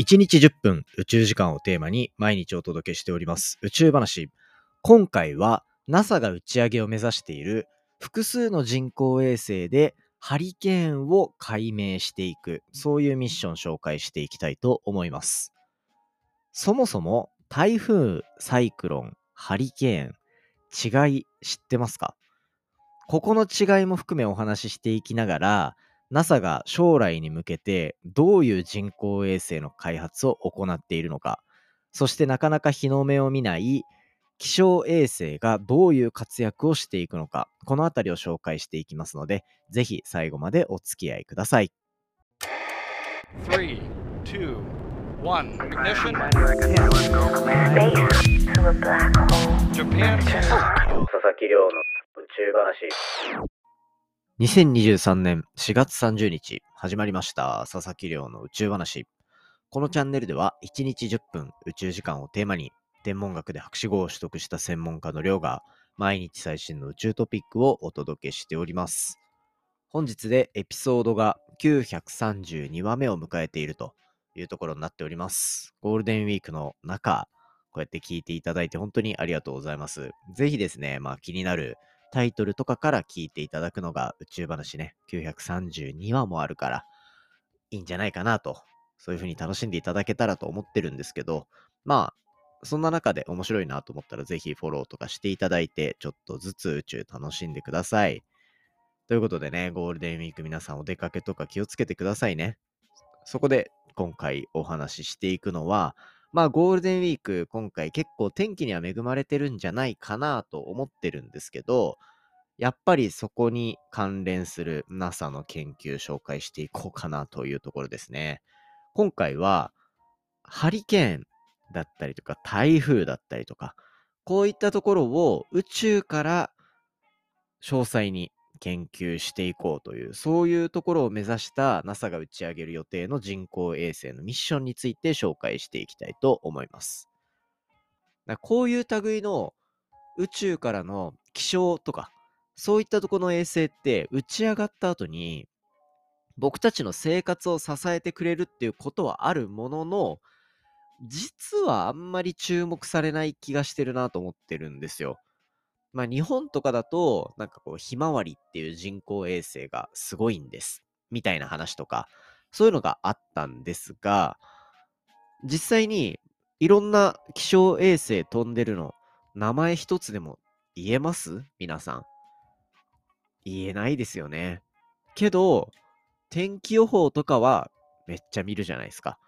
1日10分宇宙時間をテーマに毎日お届けしております宇宙話。今回は NASA が打ち上げを目指している複数の人工衛星でハリケーンを解明していく、そういうミッション紹介していきたいと思います。そもそも台風、サイクロン、ハリケーン、違い知ってますか？ここの違いも含めお話ししていきながら、NASA が将来に向けてどういう人工衛星の開発を行っているのか、そしてなかなか日の目を見ない気象衛星がどういう活躍をしていくのか、このあたりを紹介していきますので、ぜひ最後までお付き合いください。3, 2, 1, ignition. Japan. 佐々木亮の宇宙話。2023年4月30日始まりました佐々木亮の宇宙話。このチャンネルでは1日10分宇宙時間をテーマに天文学で博士号を取得した専門家の亮が毎日最新の宇宙トピックをお届けしております。本日でエピソードが932話目を迎えているというところになっております。ゴールデンウィークの中、こうやって聞いていただいて本当にありがとうございます。ぜひですね、まあ気になるタイトルとかから聞いていただくのが宇宙話ね、932話もあるから、いいんじゃないかなと、そういう風に楽しんでいただけたらと思ってるんですけど、まあ、そんな中で面白いなと思ったら、ぜひフォローとかしていただいて、ちょっとずつ宇宙楽しんでください。ということでね、ゴールデンウィーク皆さんお出かけとか気をつけてくださいね。そこで今回お話ししていくのは、まあゴールデンウィーク今回結構天気には恵まれてるんじゃないかなと思ってるんですけど、やっぱりそこに関連する NASA の研究紹介していこうかなというところですね。今回はハリケーンだったりとか台風だったりとか、こういったところを宇宙から詳細に研究していこうという、そういうところを目指した NASA が打ち上げる予定の人工衛星のミッションについて紹介していきたいと思います。こういう類の宇宙からの気象とか、そういったところの衛星って打ち上がった後に、僕たちの生活を支えてくれるっていうことはあるものの、実はあんまり注目されない気がしてるなと思ってるんですよ。まあ日本とかだと、なんかこう、ひまわりっていう人工衛星がすごいんです。みたいな話とか、そういうのがあったんですが、実際にいろんな気象衛星飛んでるの、名前一つでも言えます？皆さん。言えないですよね。けど、天気予報とかはめっちゃ見るじゃないですか。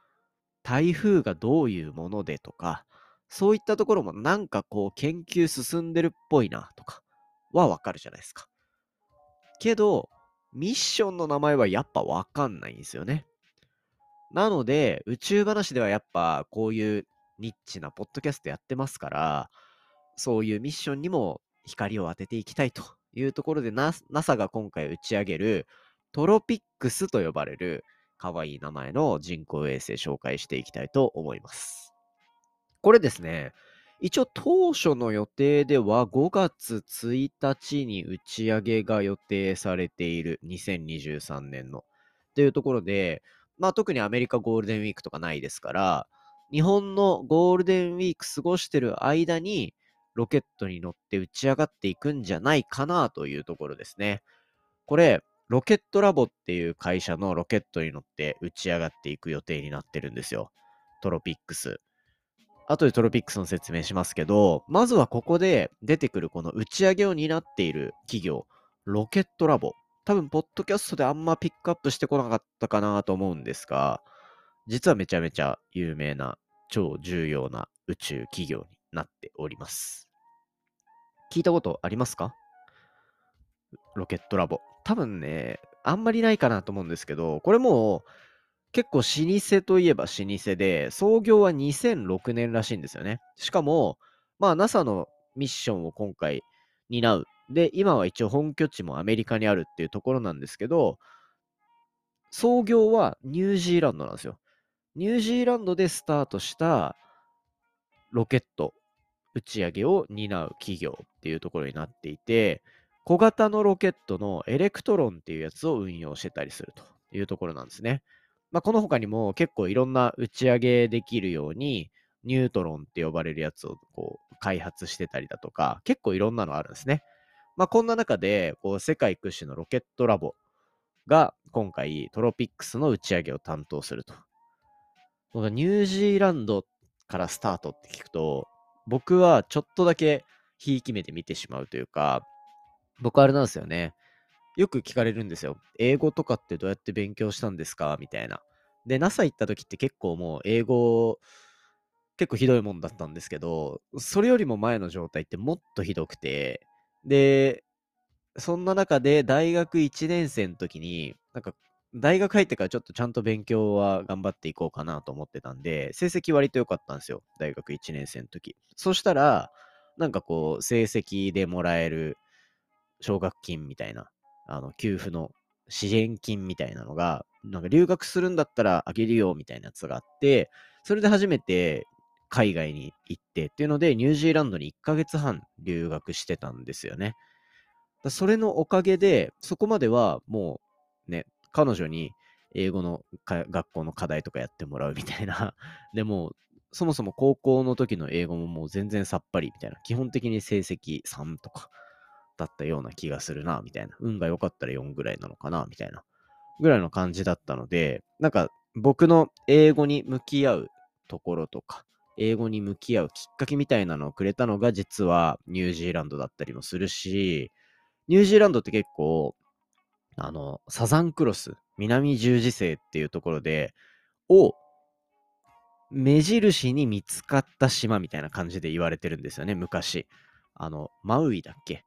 台風がどういうものでとか、そういったところもなんかこう研究進んでるっぽいなとかはわかるじゃないですか。けど、ミッションの名前はやっぱわかんないんですよね。なので、宇宙話ではやっぱこういうニッチなポッドキャストやってますから、そういうミッションにも光を当てていきたいというところで NASA が今回打ち上げるトロピックスと呼ばれる可愛い名前の人工衛星紹介していきたいと思います。これですね、一応当初の予定では5月1日に打ち上げが予定されている2023年の。というところで、まあ特にアメリカゴールデンウィークとかないですから、日本のゴールデンウィーク過ごしてる間にロケットに乗って打ち上がっていくんじゃないかなというところですね。これ、ロケットラボっていう会社のロケットに乗って打ち上がっていく予定になってるんですよ。トロピックス。後でトロピックスの説明しますけど、まずはここで出てくるこの打ち上げを担っている企業、ロケットラボ。多分、ポッドキャストであんまピックアップしてこなかったかなと思うんですが、実はめちゃめちゃ有名な、超重要な宇宙企業になっております。聞いたことありますか？ロケットラボ。多分ね、あんまりないかなと思うんですけど、これもう結構老舗といえば老舗で、創業は2006年らしいんですよね。しかも、まあ NASA のミッションを今回担う。で、今は一応本拠地もアメリカにあるっていうところなんですけど、創業はニュージーランドなんですよ。ニュージーランドでスタートしたロケット打ち上げを担う企業っていうところになっていて、小型のロケットのエレクトロンっていうやつを運用してたりするというところなんですね。まあ、この他にも結構いろんな打ち上げできるように、ニュートロンって呼ばれるやつをこう開発してたりだとか、結構いろんなのあるんですね。まあ、こんな中で、こう世界屈指のロケットラボが今回トロピックスの打ち上げを担当すると。ニュージーランドからスタートって聞くと、僕はちょっとだけひいき目で見てしまうというか、僕あれなんですよね。よく聞かれるんですよ。英語とかってどうやって勉強したんですか？みたいな。で、NASA 行った時って結構もう英語、結構ひどいもんだったんですけど、それよりも前の状態ってもっとひどくて、で、そんな中で大学1年生の時に、なんか大学入ってからちょっとちゃんと勉強は頑張っていこうかなと思ってたんで、成績割と良かったんですよ。大学1年生の時。そしたら、なんかこう、成績でもらえる奨学金みたいなあの、給付の支援金みたいなのが、なんか留学するんだったらあげるよみたいなやつがあって、それで初めて海外に行ってっていうので、ニュージーランドに1ヶ月半留学してたんですよね。それのおかげで、そこまではもうね、彼女に英語の学校の課題とかやってもらうみたいな。でも、そもそも高校の時の英語ももう全然さっぱりみたいな。基本的に成績3とかだったような気がするな、みたいな。運が良かったら4ぐらいなのかな、みたいな。ぐらいの感じだったので、なんか僕の英語に向き合うところとか、英語に向き合うきっかけみたいなのをくれたのが実はニュージーランドだったりもするし、ニュージーランドって結構、あの、サザンクロス、南十字星っていうところで、を目印に見つかった島みたいな感じで言われてるんですよね、昔。あの、マウイだっけ？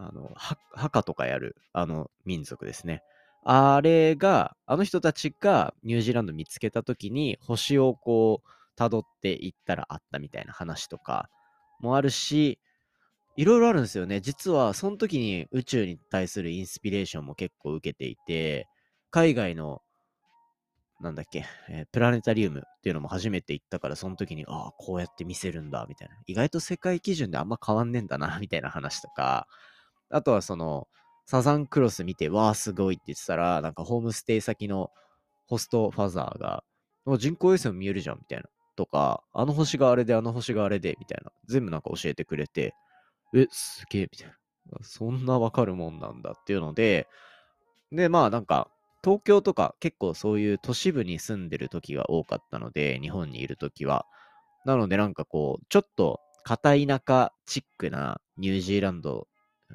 あの、墓とかやる、あの民族ですね。あれが、あの人たちがニュージーランド見つけたときに、星をこう、辿っていったらあったみたいな話とかもあるし、いろいろあるんですよね。実は、その時に宇宙に対するインスピレーションも結構受けていて、海外の、なんだっけ、えー、プラネタリウムっていうのも初めて行ったから、その時に、ああ、こうやって見せるんだ、みたいな。意外と世界基準であんま変わんねえんだな、みたいな話とか、あとはその、サザンクロス見て、わーすごいって言ってたら、なんかホームステイ先のホストファザーが、人工衛星も見えるじゃんみたいな。とか、あの星があれで、あの星があれで、みたいな。全部なんか教えてくれて、え、すげえ、みたいな。そんなわかるもんなんだっていうので、で、まあなんか、東京とか結構そういう都市部に住んでる時が多かったので、日本にいる時は。なのでなんかこう、ちょっと片田舎チックなニュージーランド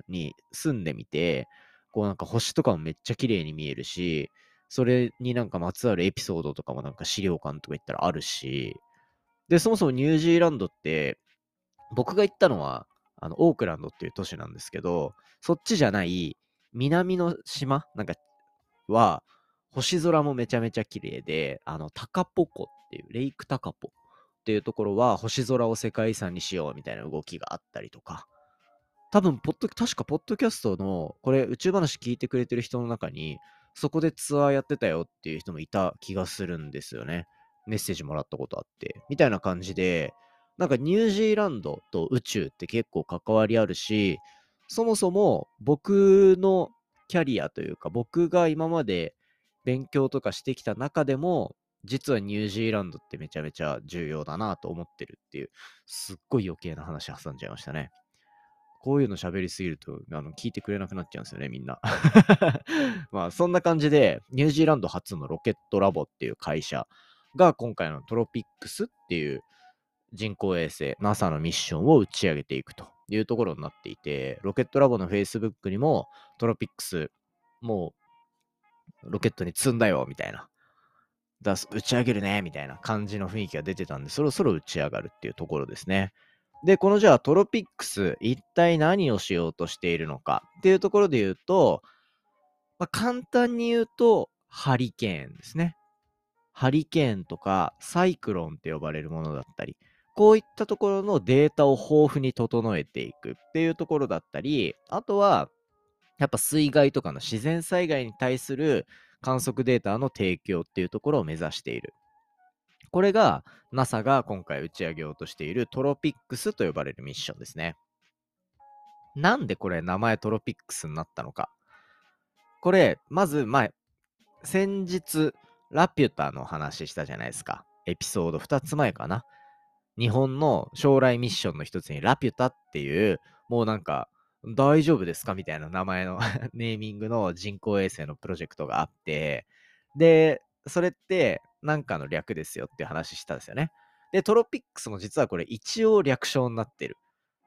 に住んでみて、こうなんか星とかもめっちゃ綺麗に見えるし、それになんかまつわるエピソードとかもなんか資料館とか行ったらあるし、で、そもそもニュージーランドって、僕が行ったのは、あの、オークランドっていう都市なんですけど、そっちじゃない南の島なんかは、星空もめちゃめちゃ綺麗で、あの、タカポコっていう、レイクタカポっていうところは星空を世界遺産にしようみたいな動きがあったりとか、多分ポッド、確かポッドキャストの、これ宇宙話聞いてくれてる人の中に、そこでツアーやってたよっていう人もいた気がするんですよね。メッセージもらったことあって。みたいな感じで、なんかニュージーランドと宇宙って結構関わりあるし、そもそも僕のキャリアというか、僕が今まで勉強とかしてきた中でも、実はニュージーランドってめちゃめちゃ重要だなと思ってるっていう、すっごい余計な話挟んじゃいましたね。こういうの喋りすぎると、あの、聞いてくれなくなっちゃうんですよね、みんな。まあ、そんな感じで、ニュージーランド初のロケットラボっていう会社が、今回のトロピックスっていう人工衛星、NASA のミッションを打ち上げていくというところになっていて、ロケットラボの Facebook にも、トロピックス、もう、ロケットに積んだよ、みたいな。だ打ち上げるね、みたいな感じの雰囲気が出てたんで、そろそろ打ち上がるっていうところですね。で、このじゃあトロピックス、一体何をしようとしているのかっていうところで言うと、まあ、簡単に言うと、ハリケーンですね。ハリケーンとかサイクロンって呼ばれるものだったり、こういったところのデータを豊富に整えていくっていうところだったり、あとは、やっぱ水害とかの自然災害に対する観測データの提供っていうところを目指している。これが NASA が今回打ち上げようとしているトロピックスと呼ばれるミッションですね。なんでこれ名前トロピックスになったのか。これ、まず前、先日ラピュタの話したじゃないですか。エピソード2つ前かな。日本の将来ミッションの一つにラピュタっていう、もうなんか、大丈夫ですか？みたいな名前の ネーミングの人工衛星のプロジェクトがあって、で、それってなんかの略ですよって話したんですよね。で、トロピックスも実はこれ一応略称になってる。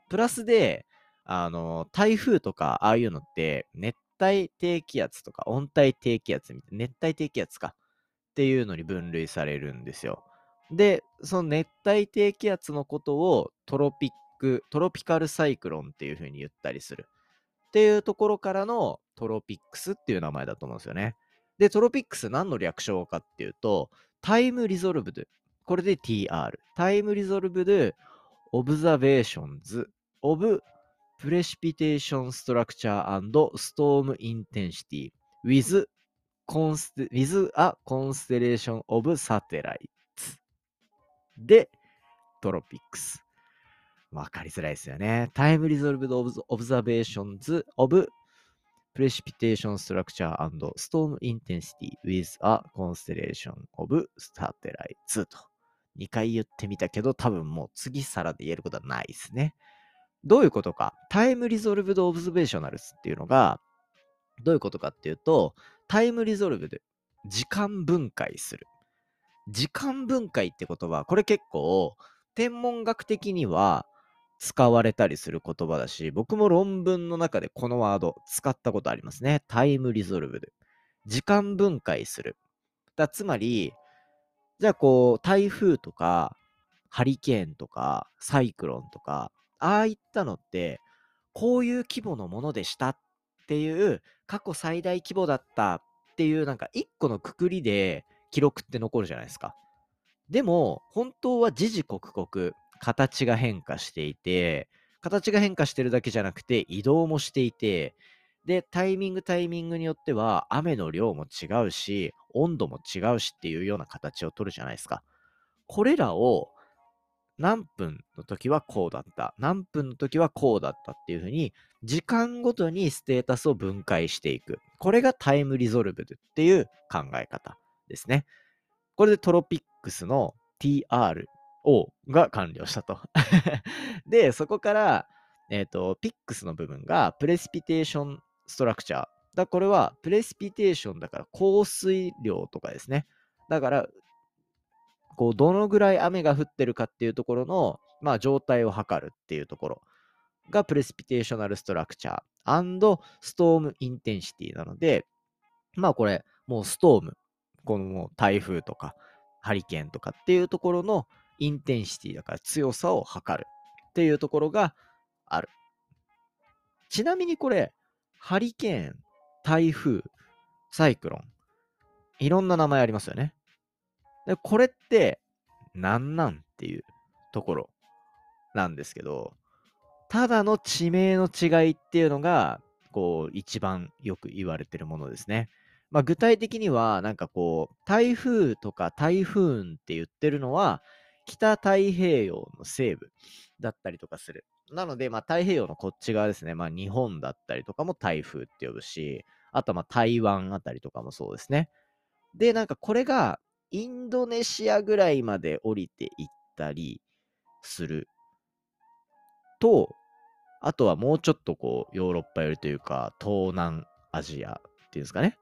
プラスで、あの、台風とかああいうのって熱帯低気圧とか温帯低気圧みたいな、熱帯低気圧かっていうのに分類されるんですよ。で、その熱帯低気圧のことをトロピック、 tropical cyclone っていう風に言ったりする。っていうところからの TROPICS っていう名前だと思うんですよね。で、 TROPICS 何の略称かっていうと、 time-resolved。これで TR。 time-resolved observations of precipitation structure storm intensity with, with a constellation of satellites で、トロピックス。わかりづらいですよね。Time Resolved Observations of Precipitation Structure and Storm Intensity with a Constellation of Satellites と。2回言ってみたけど、多分もう次皿で言えることはないですね。どういうことか？タイムリゾルブドオブザベーショナルスっていうのが、どういうことかっていうと、タイムリゾルブド、時間分解する。時間分解って言葉、これ結構、天文学的には使われたりする言葉だし、僕も論文の中でこのワード使ったことありますね。タイムリゾルブド。時間分解する。だつまり、じゃあこう、台風とか、ハリケーンとか、サイクロンとか、ああいったのって、こういう規模のものでしたっていう、過去最大規模だったっていう、なんか一個のくくりで記録って残るじゃないですか。でも、本当は時々刻々、形が変化していて、形が変化してるだけじゃなくて、移動もしていて、で、タイミングタイミングによっては、雨の量も違うし、温度も違うしっていうような形を取るじゃないですか。これらを何分の時はこうだった。何分の時はこうだったっていうふうに、時間ごとにステータスを分解していく。これがタイムリゾルブドっていう考え方ですね。これでトロピックスの TR TRO が完了したと。で、そこから、えっ、ー、と、ピックスの部分がプレスピテーションストラクチャー。だこれはプレスピテーションだから降水量とかですね。だからこう、どのぐらい雨が降ってるかっていうところの、まあ、状態を測るっていうところが、 precipitational structure storm intensity なので、まあこれ、もう storm、この台風とか、ハリケーンとかっていうところの intensity だから強さを測るっていうところがある。ちなみにこれ、ハリケーン、台風、サイクロン、いろんな名前ありますよね。で、これって何なんっていうところなんですけど、ただの地名の違いっていうのが、こう、一番よく言われてるものですね。まあ、具体的には、なんかこう、台風とか台風って言ってるのは、北太平洋の西部だったりとかする。なので、まあ、太平洋のこっち側ですね。まあ、日本だったりとかも台風って呼ぶし、あとはま台湾あたりとかもそうですね。で、なんかこれがインドネシアぐらいまで降りていったりすると、あとはもうちょっとこう、ヨーロッパ寄りというか、東南アジアっていうんですかね。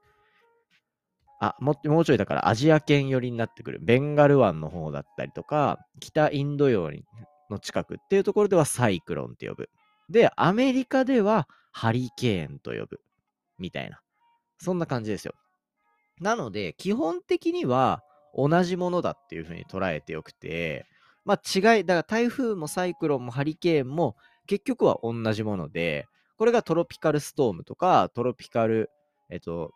あ、ももうちょいだからアジア圏寄りになってくる。ベンガル湾の方だったりとか、北インド洋の近くっていうところではサイクロンって呼ぶ。で、アメリカではハリケーンと呼ぶ。みたいな。そんな感じですよ。なので、基本的には同じものだっていうふうに捉えてよくて、まあ違い、だから台風もサイクロンもハリケーンも結局は同じもので、これがトロピカルストームとか、トロピカル、えっと、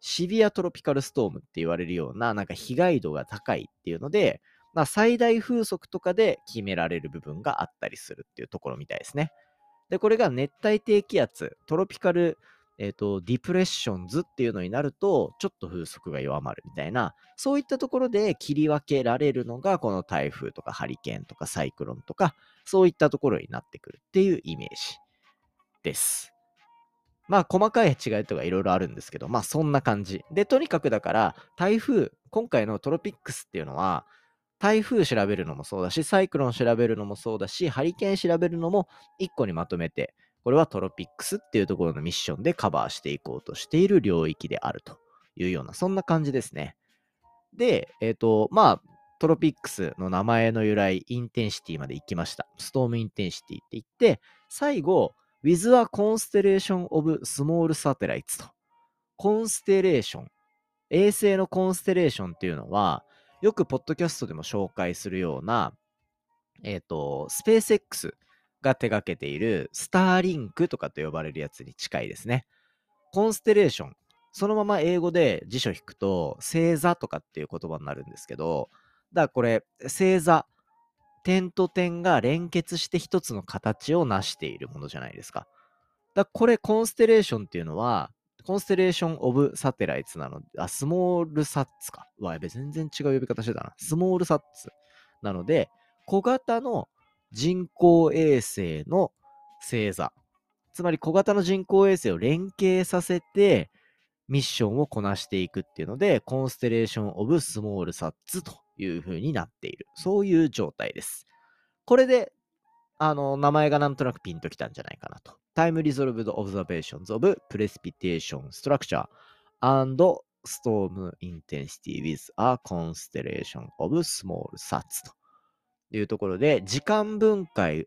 シビアトロピカルストームって言われるような、なんか被害度が高いっていうので、まあ最大風速とかで決められる部分があったりするっていうところみたいですね。で、これが熱帯低気圧、トロピカルえっ、ー、と、ディプレッションズっていうのになると、ちょっと風速が弱まるみたいな、そういったところで切り分けられるのが、この台風とかハリケーンとかサイクロンとか、そういったところになってくるっていうイメージです。まあ細かい違いとかいろいろあるんですけど、まあそんな感じ。で、とにかくだから台風、今回のトロピックスっていうのは、台風調べるのもそうだし、サイクロン調べるのもそうだし、ハリケーン調べるのも1個にまとめて、これは TROPICS っていうところのミッションでカバーしていこうとしている領域であるというような、そんな感じですね。で、えっ、ー、と、まあ、 TROPICS の名前の由来、 intensity まで行きました。 storm intensity って言って、最後、with a constellation of small satellites と。コンステレーション。衛星のコンステレーションっていうのは、よくポッドキャストでも紹介するような、えっ、ー、と、スペース X が手掛けているスターリンクとかと呼ばれるやつに近いですね。コンステレーション。そのまま英語で辞書引くと、星座とかっていう言葉になるんですけど、だからこれ、星座、点と点が連結して一つの形を成しているものじゃないですか。だこれ、コンステレーションっていうのは、コンステレーション・オブ・サテライツなので、あ、スモールサッツか。うわ、やべ、全然違う呼び方してたな。スモールサッツ。なので、小型の人工衛星の星座。つまり小型の人工衛星を連携させて、ミッションをこなしていくっていうので、コンステレーション・オブ・スモール・サッツという風になっている。そういう状態です。これで、あの、名前がなんとなくピンときたんじゃないかなと。Time Resolved Observations of Precipitation Structure and Storm Intensity with a Constellation of Small Sats というところで、時間分解、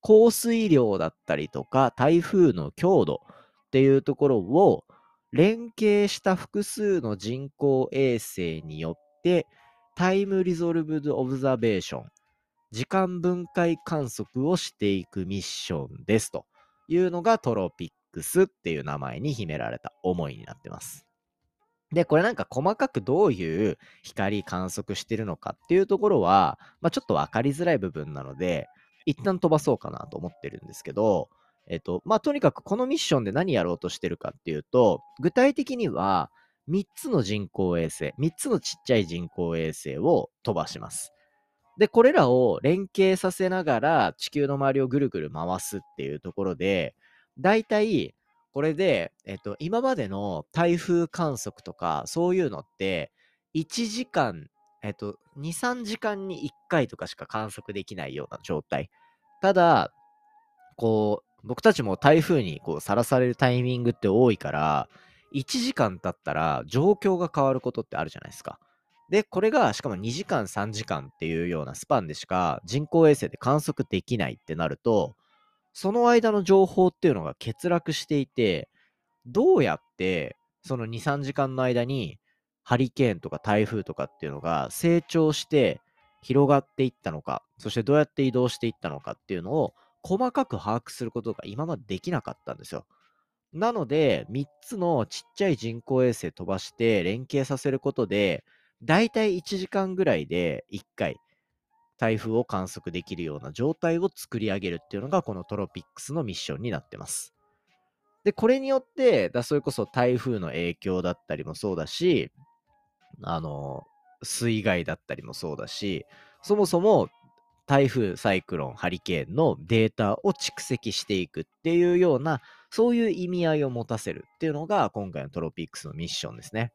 降水量だったりとか、台風の強度っていうところを連携した複数の人工衛星によって、タイムリゾルブドオブザベーション、時間分解観測をしていくミッションですというのがトロピックスっていう名前に秘められた思いになってます。で、これなんか細かくどういう光観測してるのかっていうところは、まあ、ちょっとわかりづらい部分なので、一旦飛ばそうかなと思ってるんですけど、えっと、まあ、とにかくこのミッションで何やろうとしてるかっていうと、具体的には3つの人工衛星、3つのちっちゃい人工衛星を飛ばします。で、これらを連携させながら地球の周りをぐるぐる回すっていうところで、だいたいこれで、えっと、今までの台風観測とか、そういうのって、1時間、えっと、2、3時間に1回とかしか観測できないような状態。ただ、こう、僕たちも台風にさらされるタイミングって多いから、1時間経ったら状況が変わることってあるじゃないですか。で、これがしかも2時間、3時間っていうようなスパンでしか人工衛星で観測できないってなると、その間の情報っていうのが欠落していて、どうやってその2、3時間の間にハリケーンとか台風とかっていうのが成長して広がっていったのか、そしてどうやって移動していったのかっていうのを細かく把握することが今までできなかったんですよ。なので、3つのちっちゃい人工衛星飛ばして連携させることで、だいたい1時間ぐらいで1回台風を観測できるような状態を作り上げるっていうのがこのトロピックスのミッションになってます。で、これによって、だそれこそ台風の影響だったりもそうだし、あの、水害だったりもそうだし、そもそも台風、サイクロン、ハリケーンのデータを蓄積していくっていうような、そういう意味合いを持たせるっていうのが今回のトロピックスのミッションですね。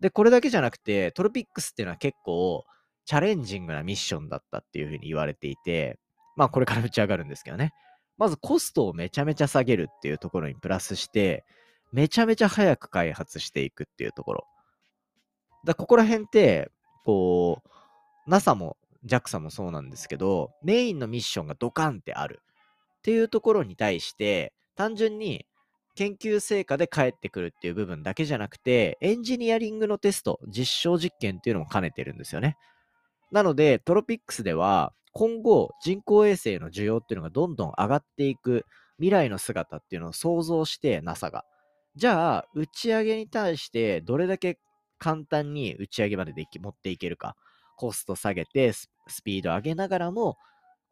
で、これだけじゃなくて、トロピックスっていうのは結構、チャレンジングなミッションだったっていうふうに言われていて、まあこれから打ち上がるんですけどね。まずコストをめちゃめちゃ下げるっていうところにプラスして、めちゃめちゃ早く開発していくっていうところ。だここら辺って、こう、NASA も JAXA もそうなんですけど、メインのミッションがドカンってあるっていうところに対して、単純に研究成果で返ってくるっていう部分だけじゃなくて、エンジニアリングのテスト、実証実験っていうのも兼ねてるんですよね。なので、トロピックスでは、今後、人工衛星の需要っていうのがどんどん上がっていく未来の姿っていうのを想像して NASA が。じゃあ、打ち上げに対してどれだけ簡単に打ち上げまででき持っていけるか。コスト下げてスピード上げながらも、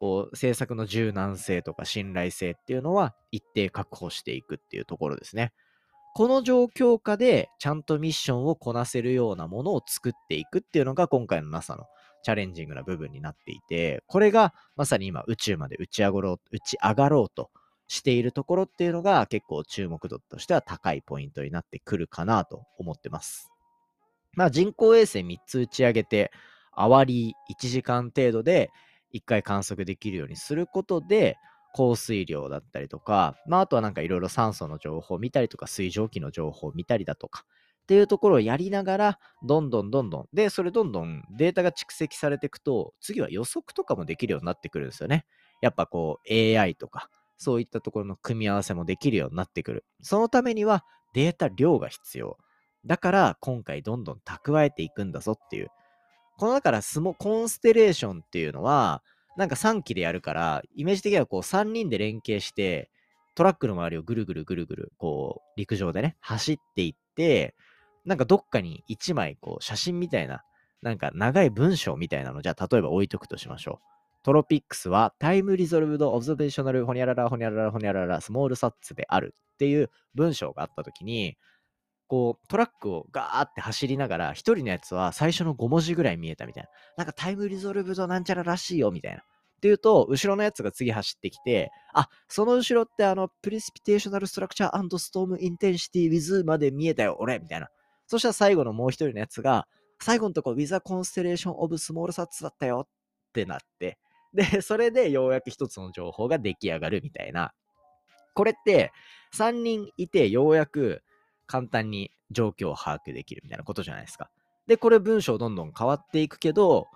こう、政策の柔軟性とか信頼性っていうのは一定確保していくっていうところですね。この状況下でちゃんとミッションをこなせるようなものを作っていくっていうのが今回の NASA のチャレンジングな部分になっていて、これがまさに今宇宙まで打ち上がろう打ち上がろうとしているところっていうのが結構注目度としては高いポイントになってくるかなと思ってます。まあ人工衛星3つ打ち上げて、あわり1時間程度で1回観測できるようにすることで、降水量だったりとか、まああとはなんかいろいろ酸素の情報を見たりとか、水蒸気の情報を見たりだとか、っていうところをやりながら、どんどんどんどん、で、それどんどんデータが蓄積されていくと、次は予測とかもできるようになってくるんですよね。やっぱこう AI とか、そういったところの組み合わせもできるようになってくる。そのためにはデータ量が必要。だから今回どんどん蓄えていくんだぞっていう。このだからスモコンステレーションっていうのは、なんか3機でやるから、イメージ的にはこう3人で連携して、トラックの周りをぐるぐるぐるぐる、こう、陸上でね、走っていって、なんかどっかに1枚、こう、写真みたいな、なんか長い文章みたいなの、じゃあ例えば置いとくとしましょう。 TROPICS は time-resolved observational ホニャララホニャララホニャララ small sats であるっていう文章があったときに、こうトラックをガーって走りながら、一人のやつは最初の5文字ぐらい見えたみたいな。なんか time-resolved なんちゃららしいよみたいな。っていうと、後ろのやつが次走ってきて、あ、その後ろってあの、 precipitation structure storm intensity with まで見えたよ、俺みたいな。そしたら最後のもう一人のやつが、最後のとこ、 with a constellation of smallsats だったよってなって、で、それでようやく一つの情報が出来上がるみたいな。これって、3人いてようやく簡単に状況を把握できるみたいなことじゃないですか。で、これ文章どんどん変わっていくけど、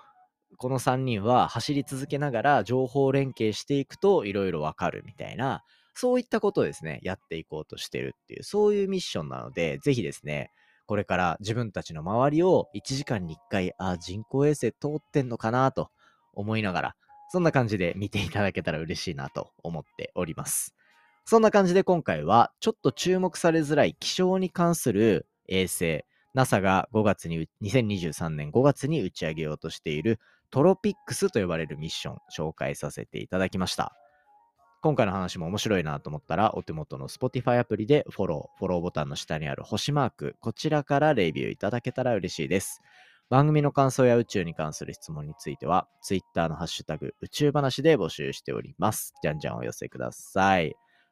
この3人は走り続けながら情報連携していくといろいろわかるみたいな、そういったことをですね、やっていこうとしてるっていう、そういうミッションなので、ぜひですね、これから自分たちの周りを1時間に1回、あ、人工衛星通ってんのかなと思いながら、そんな感じで見ていただけたら嬉しいなと思っております。そんな感じで今回はちょっと注目されづらい気象に関する衛星、NASA が5月に、2023年5月に打ち上げようとしているトロピックスと呼ばれるミッション紹介させていただきました。今回の話も面白いなと思ったら、お手元の Spotify アプリでフォロー、フォローボタンの下にある星マーク、こちらからレビューいただけたら嬉しいです。番組の感想や宇宙に関する質問については、Twitter のハッシュタグ宇宙話で募集しております。じゃんじゃんお寄せください。